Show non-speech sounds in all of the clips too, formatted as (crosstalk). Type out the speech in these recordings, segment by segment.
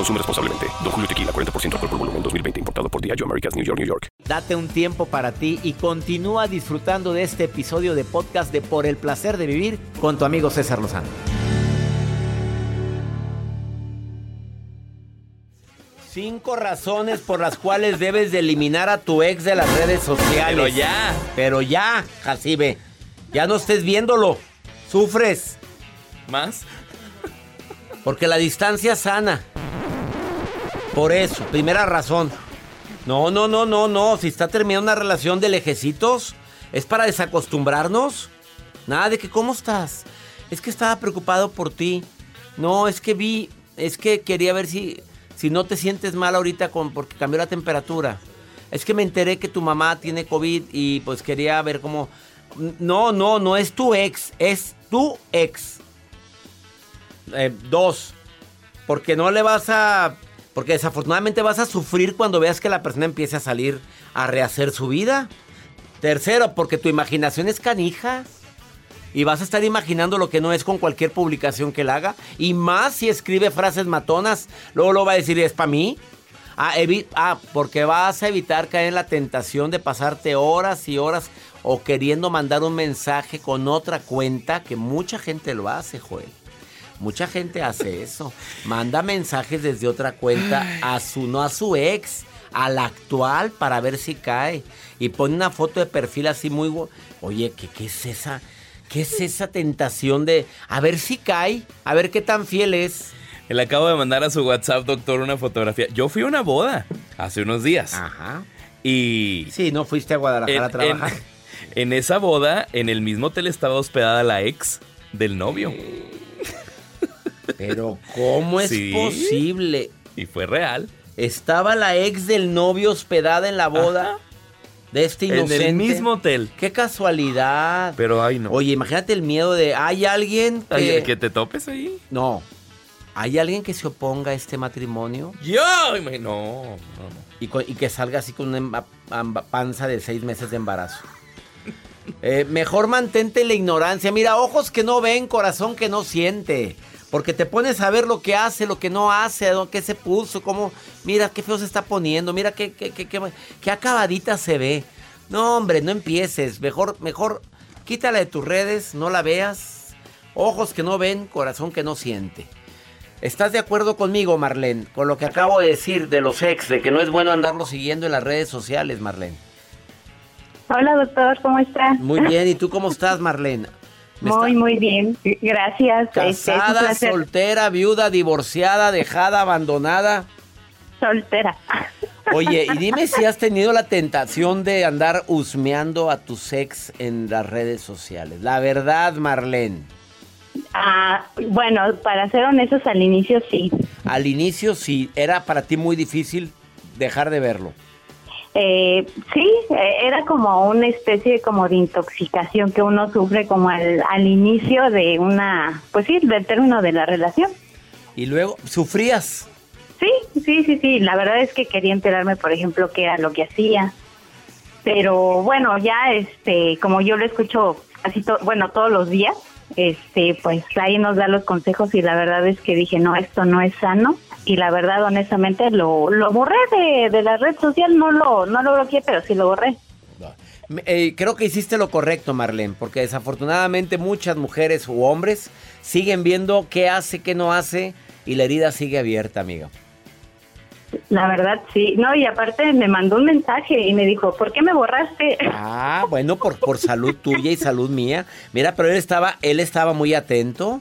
Consume responsablemente. Don Julio Tequila, 40% alcohol por volumen, 2020. Importado por Diageo Americas, New York, New York. Date un tiempo para ti y continúa disfrutando de este episodio de podcast de Por el Placer de Vivir con tu amigo César Lozano. Cinco razones por las cuales debes de eliminar a tu ex de las redes sociales. Pero ya. Pero ya, Jacibe. Ya no estés viéndolo. Sufres. ¿Más? Porque la distancia sana. Por eso, primera razón. No, no, no, no, no. Si está terminando una relación de lejecitos, es para desacostumbrarnos. Nada de que, ¿cómo estás? Es que estaba preocupado por ti. No, es que vi, es que quería ver si, si no te sientes mal ahorita con, porque cambió la temperatura. Es que me enteré que tu mamá tiene COVID y pues quería ver cómo... No, no, no es tu ex, es tu ex. Eh, dos, porque no le vas a porque desafortunadamente vas a sufrir cuando veas que la persona empiece a salir a rehacer su vida. Tercero, porque tu imaginación es canija. Y vas a estar imaginando lo que no es con cualquier publicación que él haga. Y más si escribe frases matonas. Luego lo va a decir, ¿es para mí? Ah, ah, porque vas a evitar caer en la tentación de pasarte horas y horas o queriendo mandar un mensaje con otra cuenta, que mucha gente lo hace, Joel. Mucha gente hace eso. Manda mensajes desde otra cuenta a su, no a su ex, al actual para ver si cae. Y pone una foto de perfil así muy... Oye, ¿qué, ¿qué es esa? ¿Qué es esa tentación de a ver si cae? A ver qué tan fiel es. Le acabo de mandar a su WhatsApp, doctor, una fotografía. Yo fui a una boda hace unos días. Ajá. Y... Sí, no fuiste a Guadalajara a trabajar. En, en, esa boda, en el mismo hotel estaba hospedada la ex del novio. Pero ¿cómo es posible? Y fue real. Estaba la ex del novio hospedada en la boda. De este inocente. En el mismo hotel. Qué casualidad. Pero ay no. Oye, imagínate el miedo de hay alguien que que te topes ahí. No. ¿Hay alguien que se oponga a este matrimonio? Yo, no, no, Y, que salga así con una panza de seis meses de embarazo. (laughs) Eh, mejor mantente la ignorancia. Mira, ojos que no ven, corazón que no siente. Porque te pones a ver lo que hace, lo que no hace, qué se puso, cómo, mira qué feo se está poniendo, mira qué, qué, qué, qué, acabadita se ve. No, hombre, no empieces. Mejor, mejor, quítala de tus redes, no la veas. Ojos que no ven, corazón que no siente. ¿Estás de acuerdo conmigo, Marlene? Con lo que acabo de decir de los ex, de que no es bueno andarlo siguiendo en las redes sociales, Marlene. Hola, doctor, ¿cómo estás? Muy bien, ¿y tú (laughs) cómo estás, Marlene? Muy, muy bien. Gracias. Este, Casada, soltera, viuda, divorciada, dejada, abandonada. Soltera. Oye, y (laughs) dime si has tenido la tentación de andar husmeando a tu ex en las redes sociales. La verdad, Marlene. Ah, bueno, para ser honestos, al inicio sí. Al inicio sí. ¿Era para ti muy difícil dejar de verlo? Eh, sí, eh, era como una especie como de intoxicación que uno sufre como al, al inicio de una, pues sí, del término de la relación. ¿Y luego sufrías? Sí, sí, sí, sí. La verdad es que quería enterarme, por ejemplo, qué era lo que hacía. Pero bueno, ya este, como yo lo escucho casi bueno, todos los días, este, pues ahí nos da los consejos y la verdad es que dije, no, esto no es sano y la verdad honestamente lo, lo borré de, de la red social, no lo, no lo bloqueé, pero sí lo borré. Eh, creo que hiciste lo correcto, Marlene, porque desafortunadamente muchas mujeres u hombres siguen viendo qué hace, qué no hace y la herida sigue abierta, amiga. La verdad, sí. No, y aparte me mandó un mensaje y me dijo, ¿por qué me borraste? Ah, (laughs) bueno, por, por salud tuya y salud mía. Mira, pero él estaba, él estaba muy atento.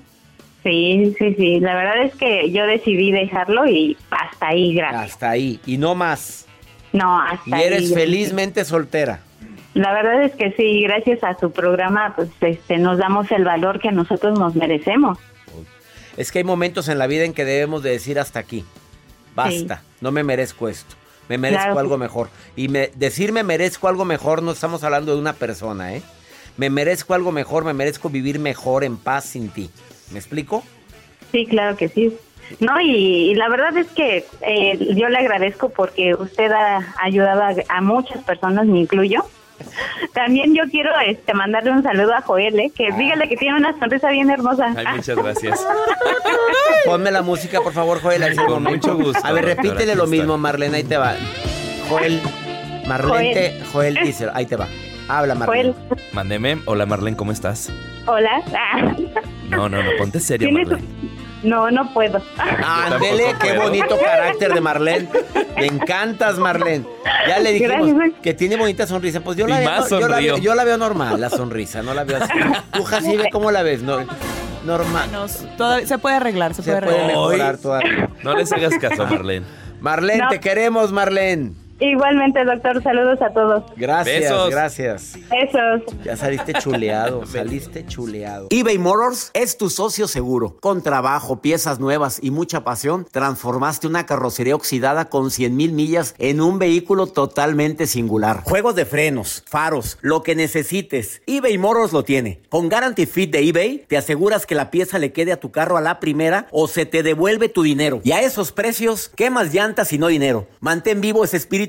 Sí, sí, sí. La verdad es que yo decidí dejarlo y hasta ahí, gracias. Hasta ahí. Y no más. No, hasta Y ahí. eres felizmente soltera. La verdad es que sí, gracias a su programa, pues este, nos damos el valor que nosotros nos merecemos. Es que hay momentos en la vida en que debemos de decir hasta aquí. Basta, no me merezco esto. Me merezco Claro algo mejor. Y me, decir me merezco algo mejor no estamos hablando de una persona, ¿eh? Me merezco algo mejor, me merezco vivir mejor en paz sin ti. ¿Me explico? Sí, claro que sí. No, y, y la verdad es que eh, yo le agradezco porque usted ha ayudado a, a muchas personas, me incluyo. También yo quiero este mandarle un saludo a Joel, ¿eh? que dígale que tiene una sonrisa bien hermosa. Ay, muchas (laughs) gracias. Ponme la música, por favor, Joel. el Con mucho gusto, A ver, repítele lo mismo, Marlene, ahí te va. Joel, Marlene, Joel. Joel, dice, ahí te va. Habla, Marlene. Joel, Mándeme. Hola, Marlene, ¿cómo estás? hola. Ah, (laughs) No, no, no, ponte seria, ¿Tienes- Marlene. No, no puedo. Ándele, qué puedo. bonito (laughs) carácter de Marlene. Me encantas, Marlene. Ya le dijimos Gracias. que tiene bonita sonrisa. Pues yo la, veo, yo, la veo, yo la veo normal, la sonrisa, no la veo así. Tú, Jacibe, ¿cómo la ves? No- normal. Se puede arreglar, se, Se puede puede arreglar. mejorar todavía. No les hagas caso, Marlene. Marlene, No. te queremos, Marlene. Igualmente, doctor, saludos a todos. Gracias, Besos. gracias. Besos. Ya saliste chuleado, (laughs) saliste chuleado. eBay Motors es tu socio seguro. Con trabajo, piezas nuevas y mucha pasión, transformaste una carrocería oxidada con 100 mil millas en un vehículo totalmente singular. Juegos de frenos, faros, lo que necesites, eBay Motors lo tiene. Con Guarantee Fit de eBay, te aseguras que la pieza le quede a tu carro a la primera o se te devuelve tu dinero. Y a esos precios, ¿qué más llantas y no dinero? Mantén vivo ese espíritu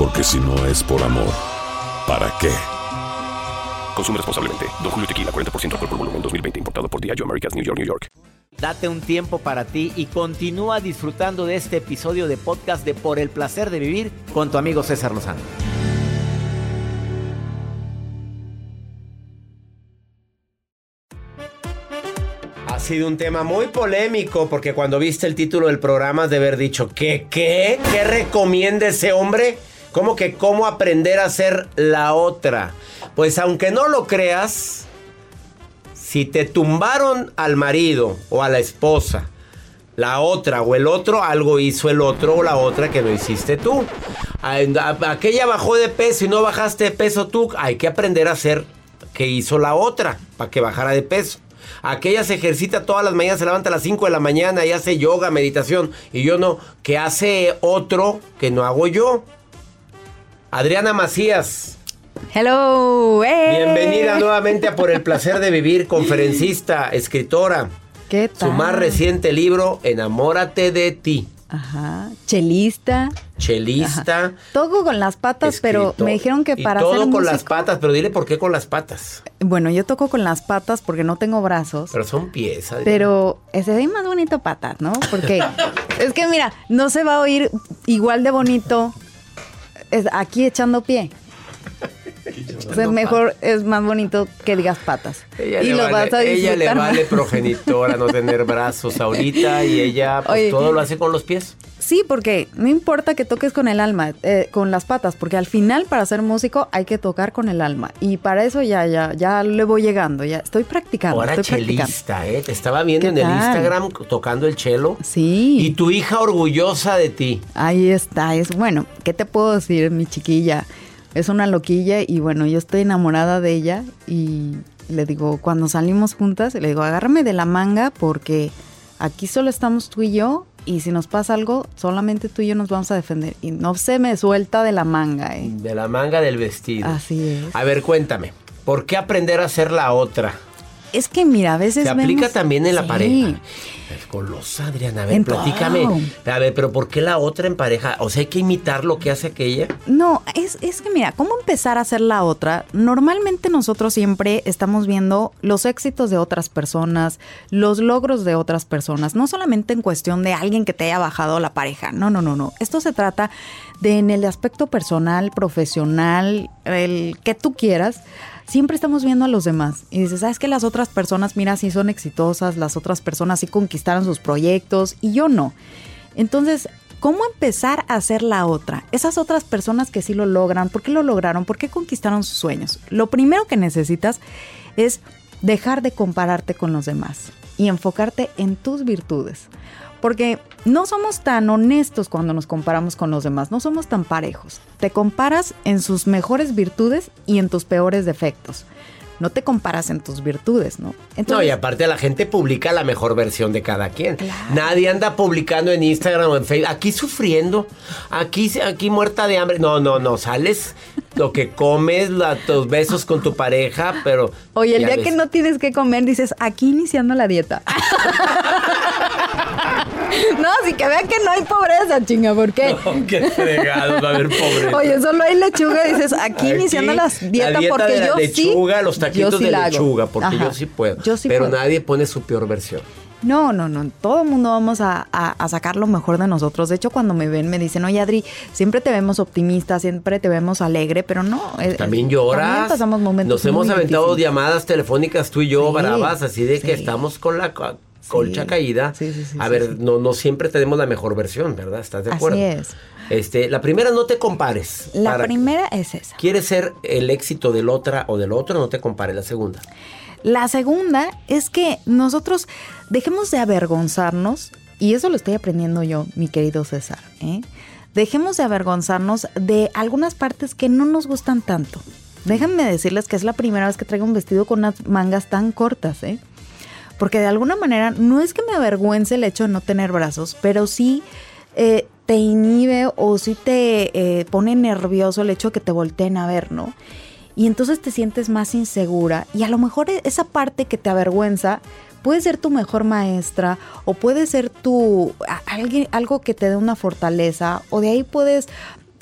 Porque si no es por amor, ¿para qué? Consume responsablemente. Don Julio Tequila, 40% alcohol por volumen, 2020. Importado por Diageo Americas, New York, New York. Date un tiempo para ti y continúa disfrutando de este episodio de podcast de Por el placer de vivir con tu amigo César Lozano. Ha sido un tema muy polémico porque cuando viste el título del programa has de haber dicho ¿qué? ¿Qué? ¿Qué recomienda ese hombre? ¿Cómo que cómo aprender a ser la otra? Pues aunque no lo creas, si te tumbaron al marido o a la esposa, la otra o el otro, algo hizo el otro o la otra que no hiciste tú. Aquella bajó de peso y no bajaste de peso tú. Hay que aprender a hacer que hizo la otra para que bajara de peso. Aquella se ejercita todas las mañanas, se levanta a las 5 de la mañana y hace yoga, meditación. Y yo no, que hace otro que no hago yo. Adriana Macías. Hello, ¡eh! Bienvenida nuevamente a Por el placer de vivir, conferencista, escritora. ¿Qué tal? Su más reciente libro, Enamórate de ti. Ajá, chelista. Chelista. Toco con las patas, pero me dijeron que Y para todo ser con las patas, pero dile por qué con las patas. Bueno, yo toco con las patas porque no tengo brazos. Pero son pies. Pero ese ve más bonito patas, ¿no? Porque (laughs) es que mira, no se va a oír igual de bonito es aquí echando pie. O sea, mejor es más bonito que digas patas. Ella, y lo vale, vas a ella le vale progenitora no tener brazos ahorita y ella pues, Oye. todo lo hace con los pies. Sí, porque no importa que toques con el alma, eh, con las patas, porque al final para ser músico hay que tocar con el alma. Y para eso ya, ya, ya le voy llegando, ya estoy practicando. Ahora estoy practicando. chelista, ¿eh? Te estaba viendo ¿Qué en el? Instagram tocando el chelo. Sí. Y tu hija orgullosa de ti. Ahí está, es bueno, ¿qué te puedo decir, mi chiquilla? Es una loquilla y bueno, yo estoy enamorada de ella y le digo, cuando salimos juntas, le digo, agárrame de la manga porque aquí solo estamos tú y yo y si nos pasa algo, solamente tú y yo nos vamos a defender. Y no se me suelta de la manga, ¿eh? De la manga del vestido. Así es. A ver, cuéntame. ¿Por qué aprender a ser la otra? Es que mira, a veces. Se aplica vemos- también en la Sí. pareja. Es golosa, Adriana. A ver, En platícame. todo. A ver, pero ¿por qué la otra en pareja? O sea, hay que imitar lo que hace aquella. No, es, es que mira, ¿cómo empezar a hacer la otra? Normalmente nosotros siempre estamos viendo los éxitos de otras personas, los logros de otras personas, no solamente en cuestión de alguien que te haya bajado la pareja, no, no, no, no. Esto se trata de en el aspecto personal, profesional, el que tú quieras. Siempre estamos viendo a los demás y dices, ¿sabes que las otras personas, mira, sí son exitosas, las otras personas sí conquistaron sus proyectos y yo no? Entonces, ¿cómo empezar a hacer la otra? Esas otras personas que sí lo logran, ¿por qué lo lograron? ¿Por qué conquistaron sus sueños? Lo primero que necesitas es dejar de compararte con los demás y enfocarte en tus virtudes. Porque no somos tan honestos cuando nos comparamos con los demás, no somos tan parejos. Te comparas en sus mejores virtudes y en tus peores defectos. No te comparas en tus virtudes, ¿no? no, y aparte la gente publica la mejor versión de cada quien. Nadie anda publicando en Instagram o en Facebook. Aquí sufriendo, aquí, aquí muerta de hambre. No, no, no. Sales lo que comes, la- tus besos con tu pareja, pero. Oye, el día ves. que no tienes que comer, dices, aquí iniciando la dieta. (laughs) (laughs) no, así que vean que no hay pobreza, chinga, ¿por qué? (laughs) No, qué fregado, va a haber pobre. Oye, solo hay lechuga dices, aquí, Aquí, iniciando la dieta, la dieta porque de la yo lechuga, sí. los yo taquitos sí de la hago. lechuga, porque Ajá. yo sí puedo. Yo sí pero puedo. nadie pone su peor versión. No, no, no. Todo el mundo vamos a, a- a sacar lo mejor de nosotros. De hecho, cuando me ven, me dicen, oye, Adri, siempre te vemos optimista, siempre te vemos alegre, pero no. eh, También eh, lloras. También pasamos momentos Nos hemos aventado difíciles. llamadas telefónicas tú y yo, Sí, bravas, así de que estamos con la colcha caída. Sí, sí, sí, a ver, no, no siempre tenemos la mejor versión, ¿verdad? ¿Estás de Así acuerdo? es. Este, la primera, no te compares. La Para- primera es esa. ¿Quieres ser el éxito del otra o del otro? No te compares. La segunda. La segunda es que nosotros dejemos de avergonzarnos, y eso lo estoy aprendiendo yo, mi querido César, ¿eh? dejemos de avergonzarnos de algunas partes que no nos gustan tanto. Déjenme decirles que es la primera vez que traigo un vestido con unas mangas tan cortas, ¿eh? Porque de alguna manera no es que me avergüence el hecho de no tener brazos, pero sí eh, te inhibe o sí te eh, pone nervioso el hecho de que te volteen a ver, ¿no? Y entonces te sientes más insegura y a lo mejor e- esa parte que te avergüenza puede ser tu mejor maestra o puede ser tu alguien, algo que te dé una fortaleza o de ahí puedes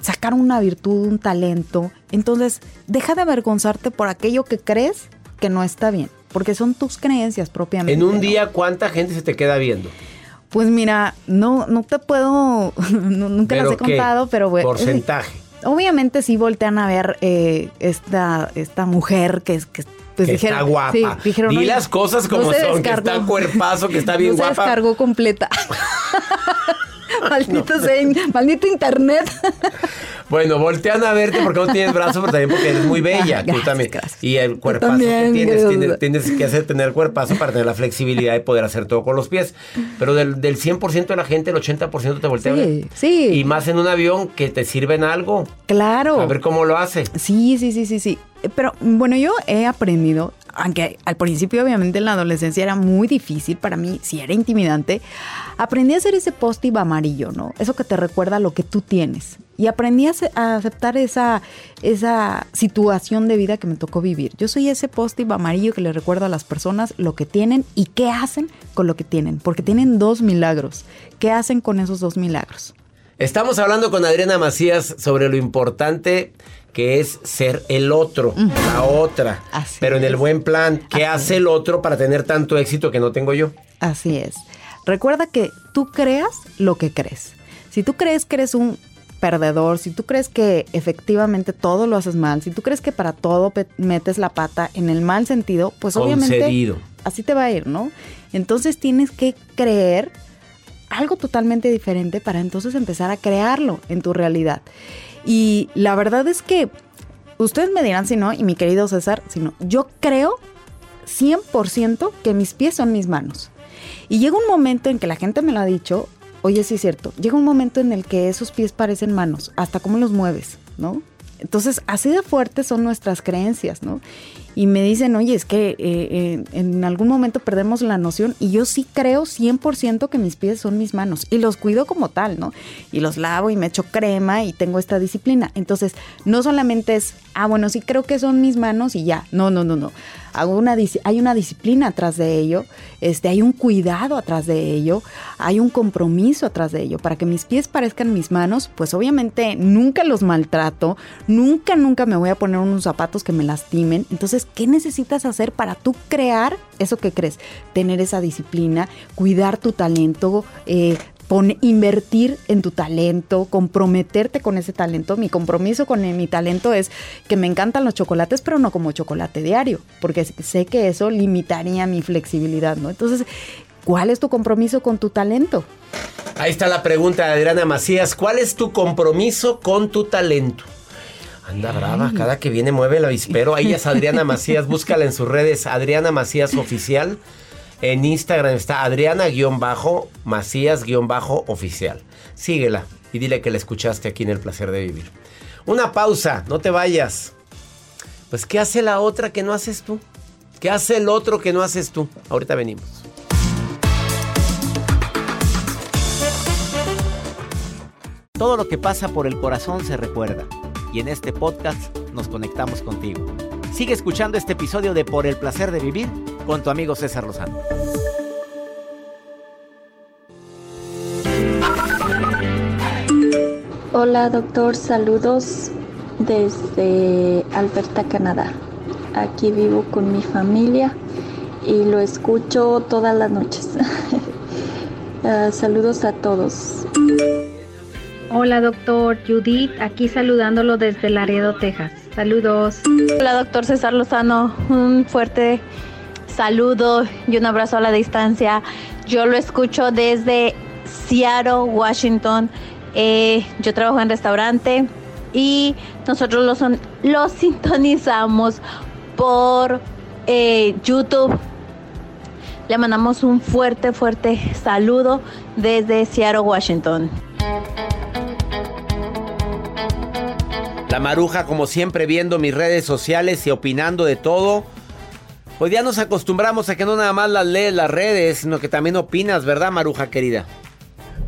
sacar una virtud, un talento. Entonces, deja de avergonzarte por aquello que crees que no está bien, porque son tus creencias propiamente. En un ¿no? día, ¿cuánta gente se te queda viendo? Pues mira, no, no te puedo, (laughs) no- nunca las ¿Pero he qué? contado, pero bueno. Porcentaje. (laughs) Obviamente sí voltean a ver eh, esta, esta mujer que es que pues que dijeron, está guapa. sí, dijeron, Di "Oye, las cosas como son, que descargó". está cuerpazo, que está (laughs) bien no guapa. Se descargó completa. (laughs) Maldito sea, maldito internet. (laughs) Bueno, voltean a verte porque no tienes brazo, pero también porque eres muy bella. tú Gracias, también. gracias. Y el cuerpazo también, que tienes, tienes, tienes que hacer tener cuerpazo para tener la flexibilidad de poder hacer todo con los pies. Pero del, del 100% de la gente, el 80% te voltea Sí, a ver. sí. Y más en un avión que te sirven algo. Claro. A ver cómo lo hace. Sí, sí, sí, sí, sí. Pero bueno, yo he aprendido, aunque al principio obviamente en la adolescencia era muy difícil para mí, sí era intimidante, aprendí a hacer ese post-it amarillo, ¿no? Eso que te recuerda lo que tú tienes. Y aprendí a, a aceptar esa, esa situación de vida que me tocó vivir. Yo soy ese post-it amarillo que le recuerda a las personas lo que tienen y qué hacen con lo que tienen, porque tienen dos milagros. ¿Qué hacen con esos dos milagros? Estamos hablando con Adriana Macías sobre lo importante que es ser el otro, la otra. Así pero en el buen plan, ¿qué hace el otro para tener tanto éxito que no tengo yo? Así es. Recuerda que tú creas lo que crees. Si tú crees que eres un perdedor, si tú crees que efectivamente todo lo haces mal, si tú crees que para todo metes la pata en el mal sentido, pues obviamente así te va a ir, ¿no? Entonces tienes que creer algo totalmente diferente para entonces empezar a crearlo en tu realidad. Y la verdad es que ustedes me dirán si no, y mi querido César, si no, yo creo 100% que mis pies son mis manos. Y llega un momento en que la gente me lo ha dicho, oye, sí es cierto, llega un momento en el que esos pies parecen manos, hasta cómo los mueves, ¿no? Entonces, así de fuertes son nuestras creencias, ¿no? Y me dicen, oye, es que eh, eh, en algún momento perdemos la noción y yo sí creo 100% que mis pies son mis manos y los cuido como tal, ¿no? Y los lavo y me echo crema y tengo esta disciplina. Entonces, no solamente es, ah, bueno, sí creo que son mis manos y ya. No, no, no, no una, hay una disciplina atrás de ello, este, hay un cuidado atrás de ello, hay un compromiso atrás de ello. Para que mis pies parezcan mis manos, pues obviamente nunca los maltrato, nunca, nunca me voy a poner unos zapatos que me lastimen. Entonces, ¿qué necesitas hacer para tú crear eso que crees? Tener esa disciplina, cuidar tu talento, eh, invertir en tu talento, comprometerte con ese talento. Mi compromiso con mi talento es que me encantan los chocolates, pero no como chocolate diario, porque sé que eso limitaría mi flexibilidad, ¿no? Entonces, ¿cuál es tu compromiso con tu talento? Ahí está la pregunta de Adriana Macías. ¿Cuál es tu compromiso con tu talento? Anda brava, cada que viene mueve el avispero. Ahí es Adriana Macías, búscala en sus redes, Adriana Macías Oficial. En Instagram está Adriana-Macías-oficial. Síguela y dile que la escuchaste aquí en El Placer de Vivir. Una pausa, no te vayas. Pues, ¿qué hace la otra que no haces tú? ¿Qué hace el otro que no haces tú? Ahorita venimos. Todo lo que pasa por el corazón se recuerda. Y en este podcast nos conectamos contigo. Sigue escuchando este episodio de Por el Placer de Vivir con tu amigo César Lozano. Hola doctor, saludos desde Alberta, Canadá. Aquí vivo con mi familia y lo escucho todas las noches. (laughs) Ah, saludos a todos. Hola doctor, Judith, aquí saludándolo desde Laredo, Texas. Saludos. Hola doctor César Lozano, un fuerte saludo y un abrazo a la distancia. Yo lo escucho desde Seattle, Washington. Eh, yo trabajo en restaurante y nosotros lo, son, lo (laughs) sintonizamos por eh, YouTube. Le mandamos un fuerte, fuerte saludo desde Seattle, Washington. La maruja, como siempre, viendo mis redes sociales y opinando de todo. Pues ya nos acostumbramos a que no nada más las lees las redes, sino que también opinas, ¿verdad, Maruja querida?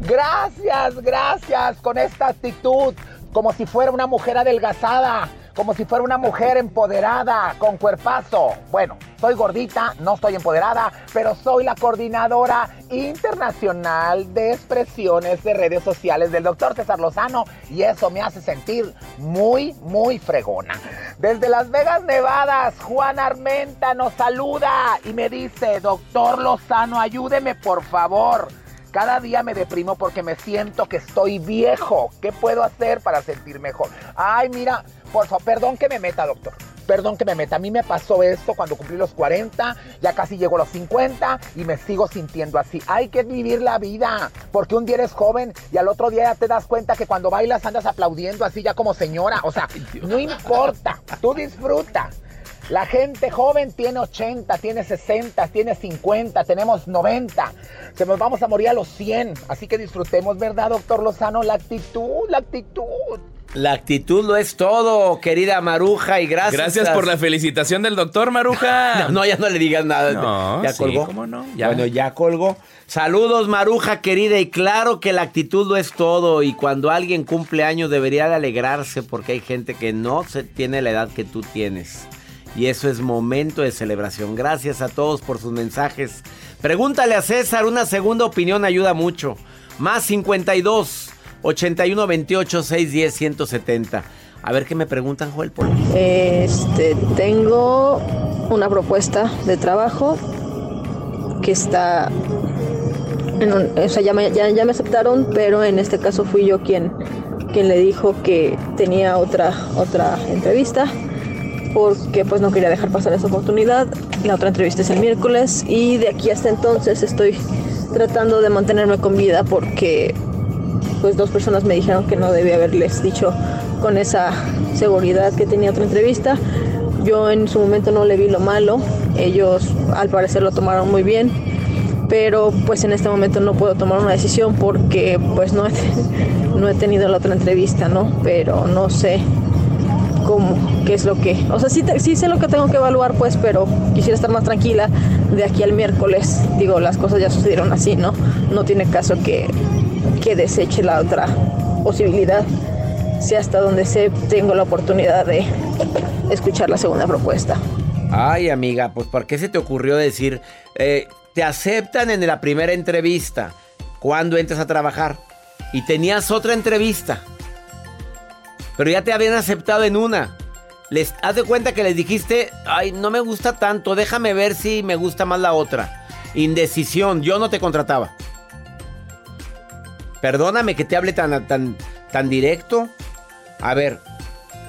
Gracias, gracias con esta actitud, como si fuera una mujer adelgazada como si fuera una mujer empoderada, con cuerpazo. Bueno, soy gordita, no estoy empoderada, pero soy la coordinadora internacional de expresiones de redes sociales del doctor César Lozano y eso me hace sentir muy, muy fregona. Desde Las Vegas, Nevadas, Juan Armenta nos saluda y me dice, doctor Lozano, ayúdeme por favor. Cada día me deprimo porque me siento que estoy viejo. ¿Qué puedo hacer para sentir mejor? Ay, mira, por favor, perdón que me meta, doctor. Perdón que me meta. A mí me pasó esto cuando cumplí los 40, ya casi llego a los 50 y me sigo sintiendo así. Hay que vivir la vida, porque un día eres joven y al otro día ya te das cuenta que cuando bailas andas aplaudiendo así ya como señora. O sea, (laughs) no importa, tú disfruta. La gente joven tiene 80, tiene 60, tiene 50, tenemos 90. Se nos vamos a morir a los 100. Así que disfrutemos, ¿verdad, doctor Lozano? La actitud, la actitud. La actitud lo es todo, querida Maruja, y gracias. Gracias por la felicitación del doctor Maruja. (laughs) no, ya no le digas nada. ¿Ya colgó? ¿cómo no? Bueno, ya colgó. Saludos, Maruja, querida, y claro que la actitud lo es todo, y cuando alguien cumple años debería de alegrarse porque hay gente que no se tiene la edad que tú tienes. Y eso es momento de celebración. Gracias a todos por sus mensajes. Pregúntale a César, una segunda opinión ayuda mucho. Más 52 81 28 610 170. A ver qué me preguntan, Joel. Por este, tengo una propuesta de trabajo que está. o sea, ya me, ya, me, aceptaron, pero en este caso fui yo quien, quien le dijo que tenía otra, otra entrevista porque pues no quería dejar pasar esa oportunidad. La otra entrevista es el miércoles y de aquí hasta entonces estoy tratando de mantenerme con vida porque pues dos personas me dijeron que no debía haberles dicho con esa seguridad que tenía otra entrevista. Yo en su momento no le vi lo malo, ellos al parecer lo tomaron muy bien, pero pues en este momento no puedo tomar una decisión porque pues no he, (laughs) no he tenido la otra entrevista, ¿no? Pero no sé cómo, qué es lo que, o sea, sí, sí sé lo que tengo que evaluar, pues, pero quisiera estar más tranquila de aquí al miércoles. Digo, las cosas ya sucedieron así, ¿no? No tiene caso que, que deseche la otra posibilidad. Si hasta donde sé tengo la oportunidad de escuchar la segunda propuesta. Ay, amiga, pues ¿por qué se te ocurrió decir, eh, te aceptan en la primera entrevista cuando entras a trabajar y tenías otra entrevista, pero ya te habían aceptado en una? Les, haz de cuenta que les dijiste, ay, no me gusta tanto, déjame ver si me gusta más la otra. Indecisión, yo no te contrataba. Perdóname que te hable tan, tan, tan directo. A ver,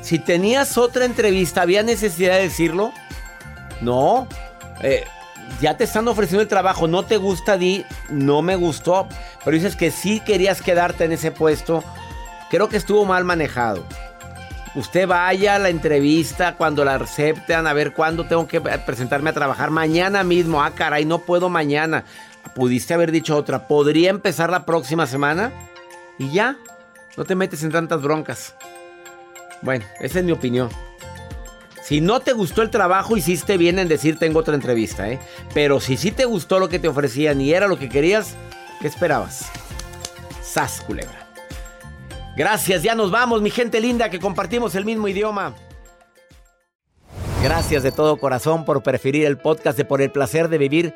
si tenías otra entrevista, ¿había necesidad de decirlo? No. Eh, ya te están ofreciendo el trabajo, no te gusta, di, no me gustó. Pero dices que sí querías quedarte en ese puesto. Creo que estuvo mal manejado. Usted vaya a la entrevista cuando la acepten, a ver cuándo tengo que presentarme a trabajar. Mañana mismo. Ah, caray, no puedo mañana. Pudiste haber dicho otra. ¿Podría empezar la próxima semana? Y ya. No te metes en tantas broncas. Bueno, esa es mi opinión. Si no te gustó el trabajo, hiciste bien en decir tengo otra entrevista, ¿eh? Pero si sí te gustó lo que te ofrecían y era lo que querías, ¿qué esperabas? Sas, culebra. Gracias, ya nos vamos, mi gente linda, que compartimos el mismo idioma. Gracias de todo corazón por preferir el podcast de Por el Placer de Vivir